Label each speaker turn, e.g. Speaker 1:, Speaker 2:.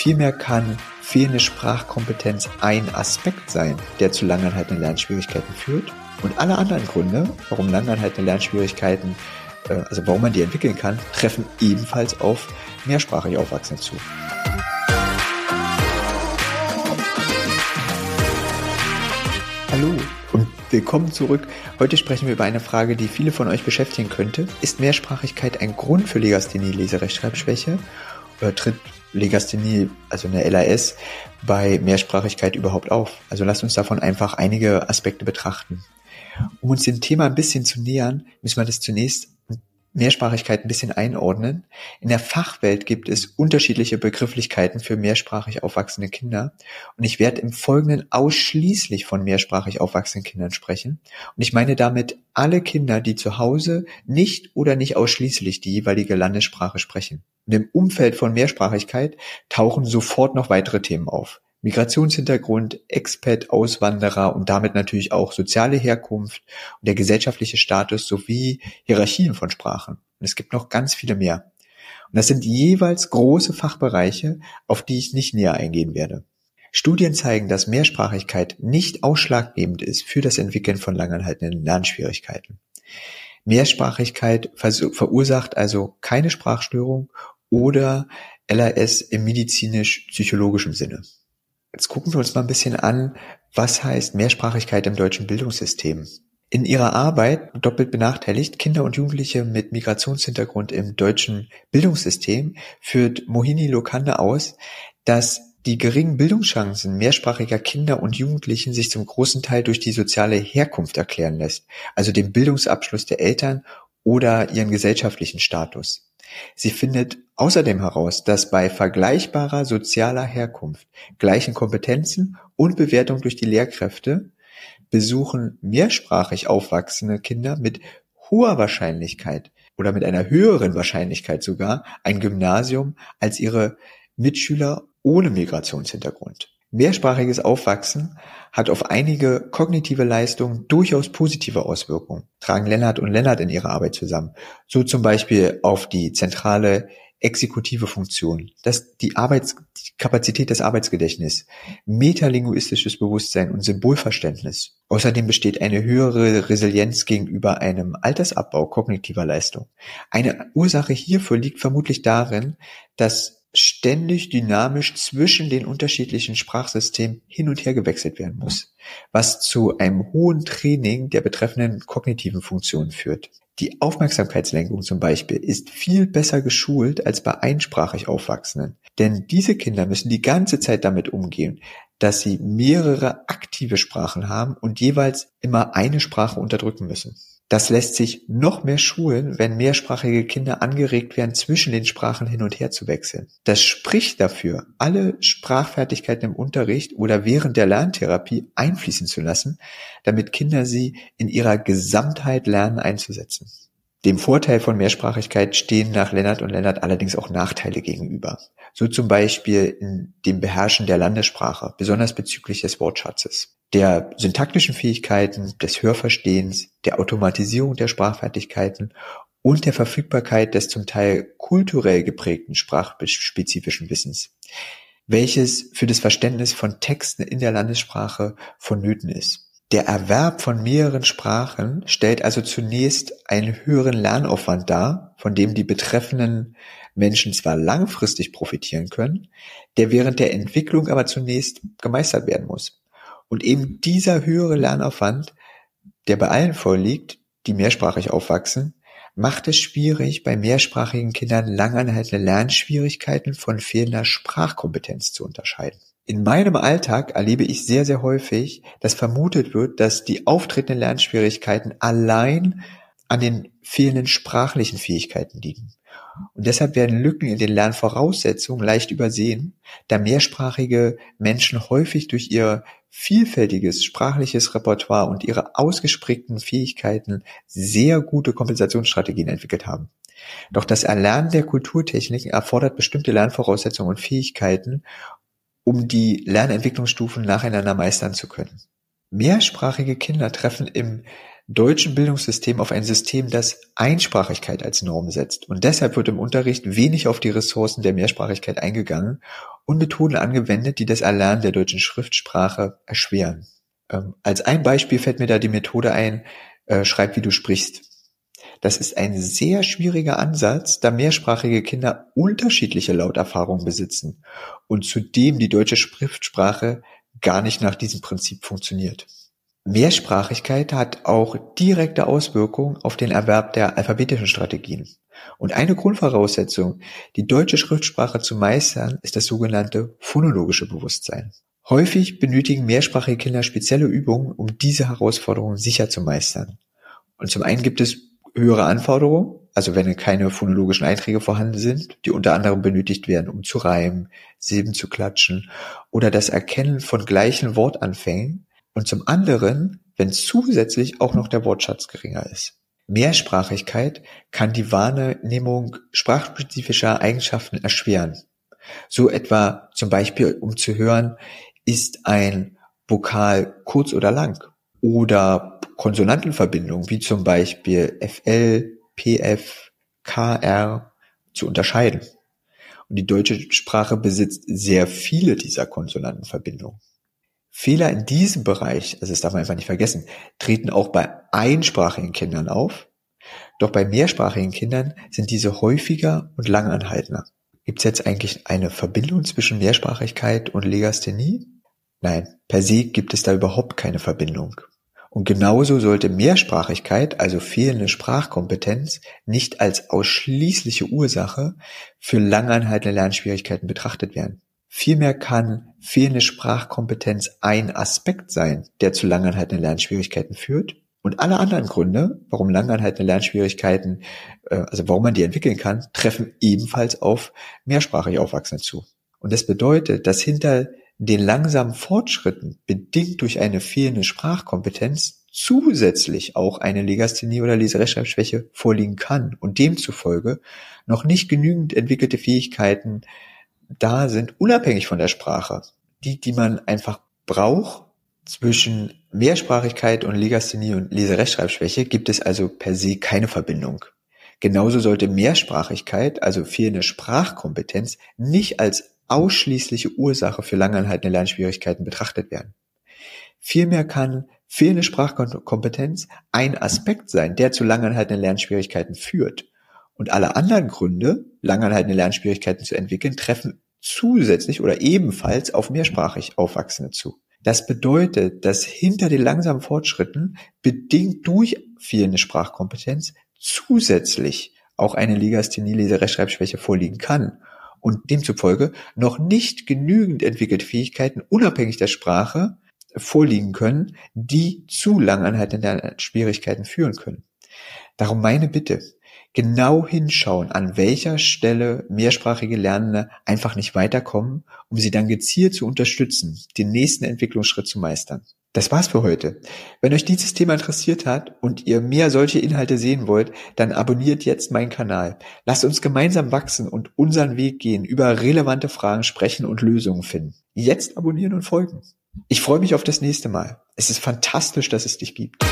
Speaker 1: Vielmehr kann fehlende Sprachkompetenz ein Aspekt sein, der zu langanhaltenden Lernschwierigkeiten führt. Und alle anderen Gründe, warum langanhaltende Lernschwierigkeiten, äh, also warum man die entwickeln kann, treffen ebenfalls auf mehrsprachig Aufwachsende zu. Hallo und willkommen zurück. Heute sprechen wir über eine Frage, die viele von euch beschäftigen könnte. Ist Mehrsprachigkeit ein Grund für Legasthenie, Leserechtschreibschwäche? Oder tritt Legasthenie, also eine LAS, bei Mehrsprachigkeit überhaupt auf? Also lasst uns davon einfach einige Aspekte betrachten. Um uns dem Thema ein bisschen zu nähern, müssen wir das zunächst Mehrsprachigkeit ein bisschen einordnen. In der Fachwelt gibt es unterschiedliche Begrifflichkeiten für mehrsprachig aufwachsende Kinder. Und ich werde im Folgenden ausschließlich von mehrsprachig aufwachsenden Kindern sprechen. Und ich meine damit alle Kinder, die zu Hause nicht oder nicht ausschließlich die jeweilige Landessprache sprechen. Und im Umfeld von Mehrsprachigkeit tauchen sofort noch weitere Themen auf. Migrationshintergrund, Expat, Auswanderer und damit natürlich auch soziale Herkunft und der gesellschaftliche Status sowie Hierarchien von Sprachen. Und es gibt noch ganz viele mehr. Und das sind jeweils große Fachbereiche, auf die ich nicht näher eingehen werde. Studien zeigen, dass Mehrsprachigkeit nicht ausschlaggebend ist für das Entwickeln von langanhaltenden Lernschwierigkeiten. Mehrsprachigkeit verursacht also keine Sprachstörung oder LAS im medizinisch-psychologischen Sinne. Jetzt gucken wir uns mal ein bisschen an, was heißt Mehrsprachigkeit im deutschen Bildungssystem. In ihrer Arbeit doppelt benachteiligt Kinder und Jugendliche mit Migrationshintergrund im deutschen Bildungssystem führt Mohini Lokande aus, dass die geringen Bildungschancen mehrsprachiger Kinder und Jugendlichen sich zum großen Teil durch die soziale Herkunft erklären lässt, also den Bildungsabschluss der Eltern oder ihren gesellschaftlichen Status. Sie findet außerdem heraus, dass bei vergleichbarer sozialer Herkunft, gleichen Kompetenzen und Bewertung durch die Lehrkräfte besuchen mehrsprachig aufwachsende Kinder mit hoher Wahrscheinlichkeit oder mit einer höheren Wahrscheinlichkeit sogar ein Gymnasium als ihre Mitschüler ohne Migrationshintergrund. Mehrsprachiges Aufwachsen hat auf einige kognitive Leistungen durchaus positive Auswirkungen, tragen Lennart und Lennart in ihrer Arbeit zusammen. So zum Beispiel auf die zentrale exekutive Funktion, dass die Arbeitskapazität des Arbeitsgedächtnisses, metalinguistisches Bewusstsein und Symbolverständnis. Außerdem besteht eine höhere Resilienz gegenüber einem Altersabbau kognitiver Leistung. Eine Ursache hierfür liegt vermutlich darin, dass ständig dynamisch zwischen den unterschiedlichen Sprachsystemen hin und her gewechselt werden muss, was zu einem hohen Training der betreffenden kognitiven Funktionen führt. Die Aufmerksamkeitslenkung zum Beispiel ist viel besser geschult als bei einsprachig Aufwachsenden, denn diese Kinder müssen die ganze Zeit damit umgehen, dass sie mehrere aktive Sprachen haben und jeweils immer eine Sprache unterdrücken müssen. Das lässt sich noch mehr schulen, wenn mehrsprachige Kinder angeregt werden, zwischen den Sprachen hin und her zu wechseln. Das spricht dafür, alle Sprachfertigkeiten im Unterricht oder während der Lerntherapie einfließen zu lassen, damit Kinder sie in ihrer Gesamtheit lernen einzusetzen. Dem Vorteil von Mehrsprachigkeit stehen nach Lennart und Lennart allerdings auch Nachteile gegenüber. So zum Beispiel in dem Beherrschen der Landessprache, besonders bezüglich des Wortschatzes der syntaktischen Fähigkeiten, des Hörverstehens, der Automatisierung der Sprachfertigkeiten und der Verfügbarkeit des zum Teil kulturell geprägten sprachspezifischen Wissens, welches für das Verständnis von Texten in der Landessprache vonnöten ist. Der Erwerb von mehreren Sprachen stellt also zunächst einen höheren Lernaufwand dar, von dem die betreffenden Menschen zwar langfristig profitieren können, der während der Entwicklung aber zunächst gemeistert werden muss. Und eben dieser höhere Lernaufwand, der bei allen vorliegt, die mehrsprachig aufwachsen, macht es schwierig, bei mehrsprachigen Kindern langanhaltende Lernschwierigkeiten von fehlender Sprachkompetenz zu unterscheiden. In meinem Alltag erlebe ich sehr, sehr häufig, dass vermutet wird, dass die auftretenden Lernschwierigkeiten allein an den fehlenden sprachlichen Fähigkeiten liegen. Und deshalb werden Lücken in den Lernvoraussetzungen leicht übersehen, da mehrsprachige Menschen häufig durch ihr vielfältiges sprachliches Repertoire und ihre ausgesprägten Fähigkeiten sehr gute Kompensationsstrategien entwickelt haben. Doch das Erlernen der Kulturtechniken erfordert bestimmte Lernvoraussetzungen und Fähigkeiten, um die Lernentwicklungsstufen nacheinander meistern zu können. Mehrsprachige Kinder treffen im deutschen Bildungssystem auf ein System, das Einsprachigkeit als Norm setzt. Und deshalb wird im Unterricht wenig auf die Ressourcen der Mehrsprachigkeit eingegangen, und Methoden angewendet, die das Erlernen der deutschen Schriftsprache erschweren. Ähm, als ein Beispiel fällt mir da die Methode ein, äh, schreib wie du sprichst. Das ist ein sehr schwieriger Ansatz, da mehrsprachige Kinder unterschiedliche Lauterfahrungen besitzen und zudem die deutsche Schriftsprache gar nicht nach diesem Prinzip funktioniert. Mehrsprachigkeit hat auch direkte Auswirkungen auf den Erwerb der alphabetischen Strategien. Und eine Grundvoraussetzung, die deutsche Schriftsprache zu meistern, ist das sogenannte phonologische Bewusstsein. Häufig benötigen mehrsprachige Kinder spezielle Übungen, um diese Herausforderungen sicher zu meistern. Und zum einen gibt es höhere Anforderungen, also wenn keine phonologischen Einträge vorhanden sind, die unter anderem benötigt werden, um zu reimen, Silben zu klatschen oder das Erkennen von gleichen Wortanfängen, und zum anderen, wenn zusätzlich auch noch der Wortschatz geringer ist. Mehrsprachigkeit kann die Wahrnehmung sprachspezifischer Eigenschaften erschweren. So etwa zum Beispiel, um zu hören, ist ein Vokal kurz oder lang oder Konsonantenverbindungen wie zum Beispiel FL, PF, KR zu unterscheiden. Und die deutsche Sprache besitzt sehr viele dieser Konsonantenverbindungen. Fehler in diesem Bereich, also das darf man einfach nicht vergessen, treten auch bei einsprachigen Kindern auf. Doch bei mehrsprachigen Kindern sind diese häufiger und langanhaltender. Gibt es jetzt eigentlich eine Verbindung zwischen Mehrsprachigkeit und Legasthenie? Nein, per se gibt es da überhaupt keine Verbindung. Und genauso sollte Mehrsprachigkeit, also fehlende Sprachkompetenz, nicht als ausschließliche Ursache für langanhaltende Lernschwierigkeiten betrachtet werden. Vielmehr kann fehlende Sprachkompetenz ein Aspekt sein, der zu langanhaltenden Lernschwierigkeiten führt. Und alle anderen Gründe, warum langanhaltende Lernschwierigkeiten, äh, also warum man die entwickeln kann, treffen ebenfalls auf mehrsprachig Aufwachsende zu. Und das bedeutet, dass hinter den langsamen Fortschritten, bedingt durch eine fehlende Sprachkompetenz, zusätzlich auch eine Legasthenie oder Leserechtschreibschwäche vorliegen kann und demzufolge noch nicht genügend entwickelte Fähigkeiten da sind, unabhängig von der Sprache, die, die man einfach braucht, zwischen Mehrsprachigkeit und Legasthenie und Leserechtschreibschwäche gibt es also per se keine Verbindung. Genauso sollte Mehrsprachigkeit, also fehlende Sprachkompetenz, nicht als ausschließliche Ursache für langanhaltende Lernschwierigkeiten betrachtet werden. Vielmehr kann fehlende Sprachkompetenz ein Aspekt sein, der zu langanhaltenden Lernschwierigkeiten führt. Und alle anderen Gründe, langanhaltende Lernschwierigkeiten zu entwickeln, treffen zusätzlich oder ebenfalls auf mehrsprachig Aufwachsende zu. Das bedeutet, dass hinter den langsamen Fortschritten, bedingt durch fehlende Sprachkompetenz, zusätzlich auch eine Legasthenie, Leserechtschreibschwäche vorliegen kann und demzufolge noch nicht genügend entwickelte Fähigkeiten unabhängig der Sprache vorliegen können, die zu langanhaltenden Schwierigkeiten führen können. Darum meine Bitte, genau hinschauen, an welcher Stelle mehrsprachige Lernende einfach nicht weiterkommen, um sie dann gezielt zu unterstützen, den nächsten Entwicklungsschritt zu meistern. Das war's für heute. Wenn euch dieses Thema interessiert hat und ihr mehr solche Inhalte sehen wollt, dann abonniert jetzt meinen Kanal. Lasst uns gemeinsam wachsen und unseren Weg gehen, über relevante Fragen sprechen und Lösungen finden. Jetzt abonnieren und folgen. Ich freue mich auf das nächste Mal. Es ist fantastisch, dass es dich gibt.